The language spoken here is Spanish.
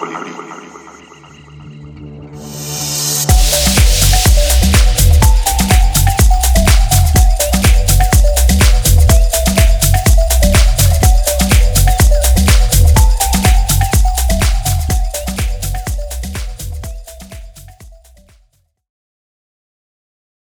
colibrí.